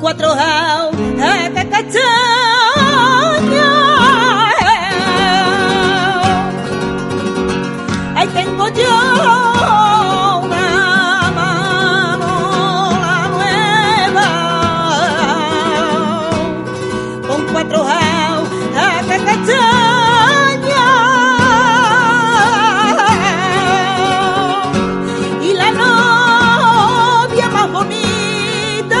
cuatro jaos de castaña. Ahí tengo yo. Y la novia más bonita